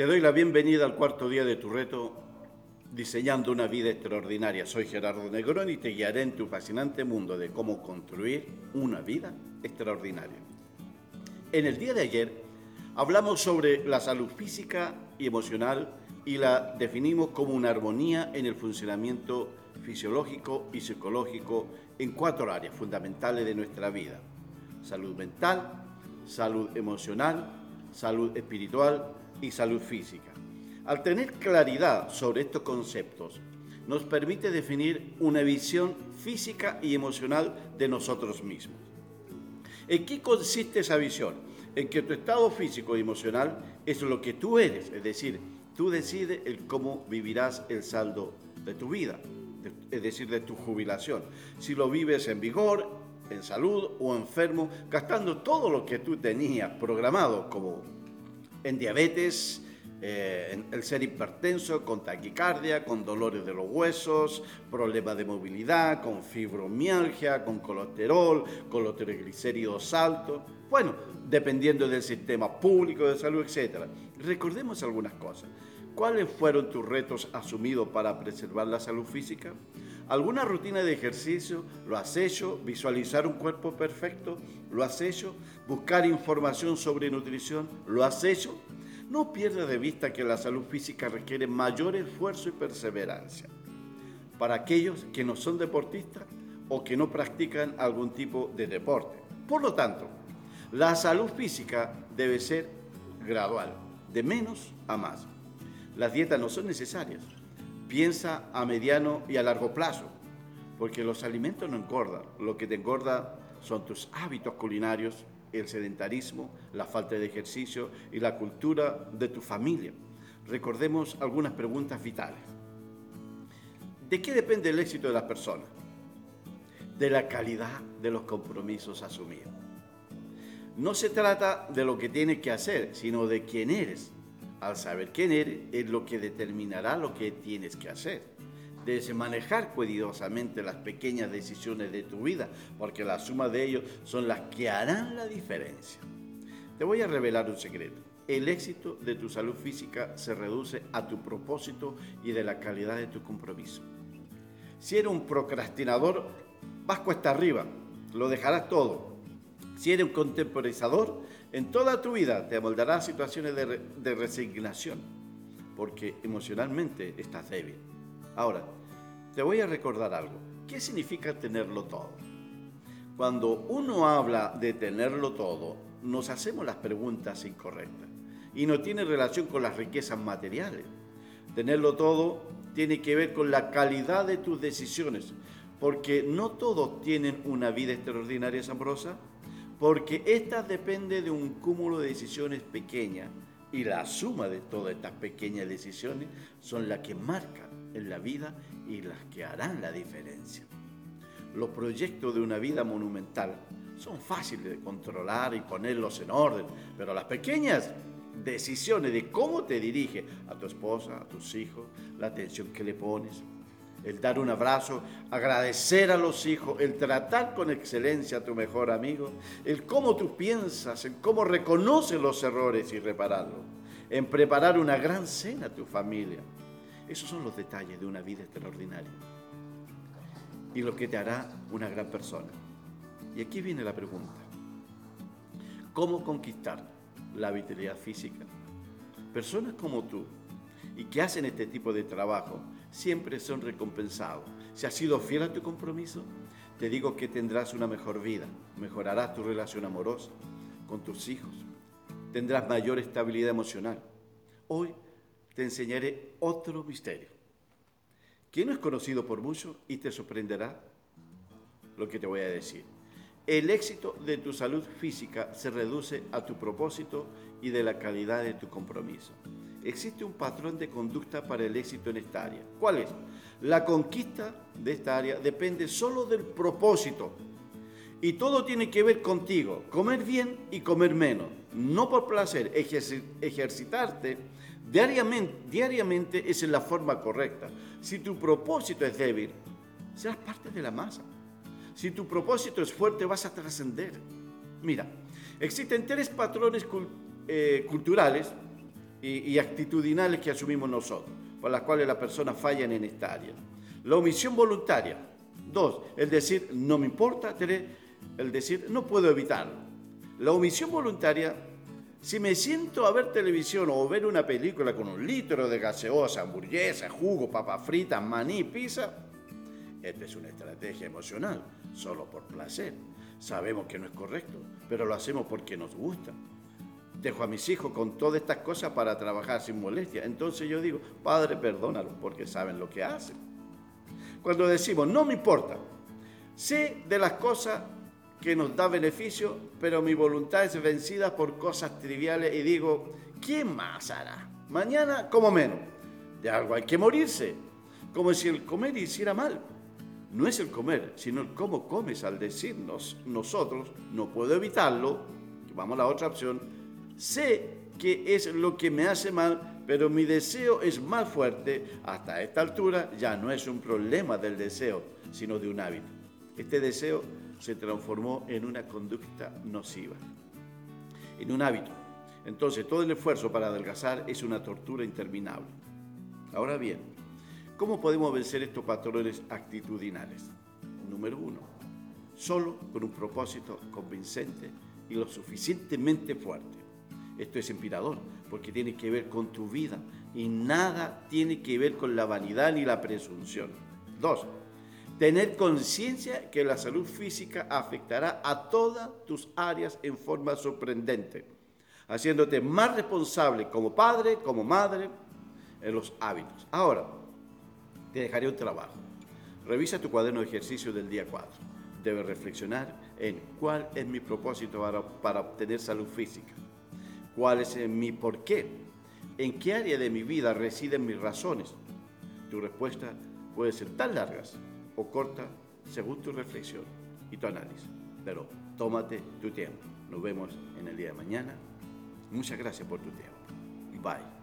Te doy la bienvenida al cuarto día de tu reto Diseñando una vida extraordinaria. Soy Gerardo Negrón y te guiaré en tu fascinante mundo de cómo construir una vida extraordinaria. En el día de ayer hablamos sobre la salud física y emocional y la definimos como una armonía en el funcionamiento fisiológico y psicológico en cuatro áreas fundamentales de nuestra vida. Salud mental, salud emocional, salud espiritual y salud física. Al tener claridad sobre estos conceptos, nos permite definir una visión física y emocional de nosotros mismos. ¿En qué consiste esa visión? En que tu estado físico y emocional es lo que tú eres, es decir, tú decides el cómo vivirás el saldo de tu vida, es decir, de tu jubilación. Si lo vives en vigor, en salud o enfermo, gastando todo lo que tú tenías programado como en diabetes, eh, el ser hipertenso, con taquicardia, con dolores de los huesos, problemas de movilidad, con fibromialgia, con colesterol, triglicéridos altos. Bueno, dependiendo del sistema público de salud, etc. Recordemos algunas cosas. ¿Cuáles fueron tus retos asumidos para preservar la salud física? ¿Alguna rutina de ejercicio? ¿Lo has hecho? ¿Visualizar un cuerpo perfecto? ¿Lo has hecho? ¿Buscar información sobre nutrición? ¿Lo has hecho? No pierdas de vista que la salud física requiere mayor esfuerzo y perseverancia. Para aquellos que no son deportistas o que no practican algún tipo de deporte. Por lo tanto, la salud física debe ser gradual, de menos a más. Las dietas no son necesarias. Piensa a mediano y a largo plazo, porque los alimentos no engordan. Lo que te engorda son tus hábitos culinarios, el sedentarismo, la falta de ejercicio y la cultura de tu familia. Recordemos algunas preguntas vitales. ¿De qué depende el éxito de las personas? De la calidad de los compromisos asumidos. No se trata de lo que tienes que hacer, sino de quién eres. Al saber quién eres es lo que determinará lo que tienes que hacer. Debes manejar cuidadosamente las pequeñas decisiones de tu vida, porque la suma de ellos son las que harán la diferencia. Te voy a revelar un secreto. El éxito de tu salud física se reduce a tu propósito y de la calidad de tu compromiso. Si eres un procrastinador, vas cuesta arriba, lo dejarás todo. Si eres un contemporizador, en toda tu vida te amoldarás situaciones de, de resignación, porque emocionalmente estás débil. Ahora, te voy a recordar algo. ¿Qué significa tenerlo todo? Cuando uno habla de tenerlo todo, nos hacemos las preguntas incorrectas y no tiene relación con las riquezas materiales. Tenerlo todo tiene que ver con la calidad de tus decisiones, porque no todos tienen una vida extraordinaria asombrosa, porque esta depende de un cúmulo de decisiones pequeñas y la suma de todas estas pequeñas decisiones son las que marcan en la vida y las que harán la diferencia. Los proyectos de una vida monumental son fáciles de controlar y ponerlos en orden, pero las pequeñas decisiones de cómo te diriges a tu esposa, a tus hijos, la atención que le pones, el dar un abrazo, agradecer a los hijos, el tratar con excelencia a tu mejor amigo, el cómo tú piensas, el cómo reconoces los errores y repararlos, en preparar una gran cena a tu familia, esos son los detalles de una vida extraordinaria y lo que te hará una gran persona. Y aquí viene la pregunta. ¿Cómo conquistar la vitalidad física? Personas como tú y que hacen este tipo de trabajo siempre son recompensados. Si has sido fiel a tu compromiso, te digo que tendrás una mejor vida, mejorarás tu relación amorosa con tus hijos, tendrás mayor estabilidad emocional. Hoy te enseñaré otro misterio, que no es conocido por muchos y te sorprenderá lo que te voy a decir. El éxito de tu salud física se reduce a tu propósito y de la calidad de tu compromiso. Existe un patrón de conducta para el éxito en esta área. ¿Cuál es? La conquista de esta área depende solo del propósito. Y todo tiene que ver contigo, comer bien y comer menos. No por placer, ejercitarte Diariamente, diariamente es la forma correcta. Si tu propósito es débil, serás parte de la masa. Si tu propósito es fuerte, vas a trascender. Mira, existen tres patrones eh, culturales y, actitudinales que asumimos nosotros, por las cuales las personas fallan en esta área. La omisión voluntaria. Dos, el decir no me importa, el decir no puedo evitarlo. La omisión voluntaria, si me siento a ver televisión o ver una película con un litro de gaseosa, hamburguesa, jugo, papas fritas, maní, pizza, esta es una estrategia emocional, solo por placer. Sabemos que no es correcto, pero lo hacemos porque nos gusta dejo a mis hijos con todas estas cosas para trabajar sin molestia. Entonces yo digo, Padre, perdónalo, porque saben lo que hacen. Cuando decimos, no me importa, sé de las cosas que nos da beneficio, pero mi voluntad es vencida por cosas triviales y digo, ¿quién más hará? Mañana como menos. De algo hay que morirse, como si el comer hiciera mal. No es el comer, sino el cómo comes al decirnos nosotros, no puedo evitarlo, vamos a la otra opción, sé que es lo que me hace mal, pero mi deseo es más fuerte. Hasta esta altura ya no es un problema del deseo, sino de un hábito. Este deseo se transformó en una conducta nociva, en un hábito. Entonces todo el esfuerzo para adelgazar es una tortura interminable. Ahora bien, ¿cómo podemos vencer estos patrones actitudinales? Número uno, solo con un propósito convincente y lo suficientemente fuerte. Esto es inspirador porque tiene que ver con tu vida y nada tiene que ver con la vanidad ni la presunción. Dos, tener conciencia que la salud física afectará a todas tus áreas en forma sorprendente, haciéndote más responsable como padre, como madre, en los hábitos. Ahora, te dejaré un trabajo. Revisa tu cuaderno de ejercicio del día 4. Debes reflexionar en cuál es mi propósito para obtener salud física cuál es mi por qué, en qué área de mi vida residen mis razones. Tu respuesta puede ser tan largas o corta según tu reflexión y tu análisis, pero tómate tu tiempo. Nos vemos en el día de mañana. Muchas gracias por tu tiempo. Bye.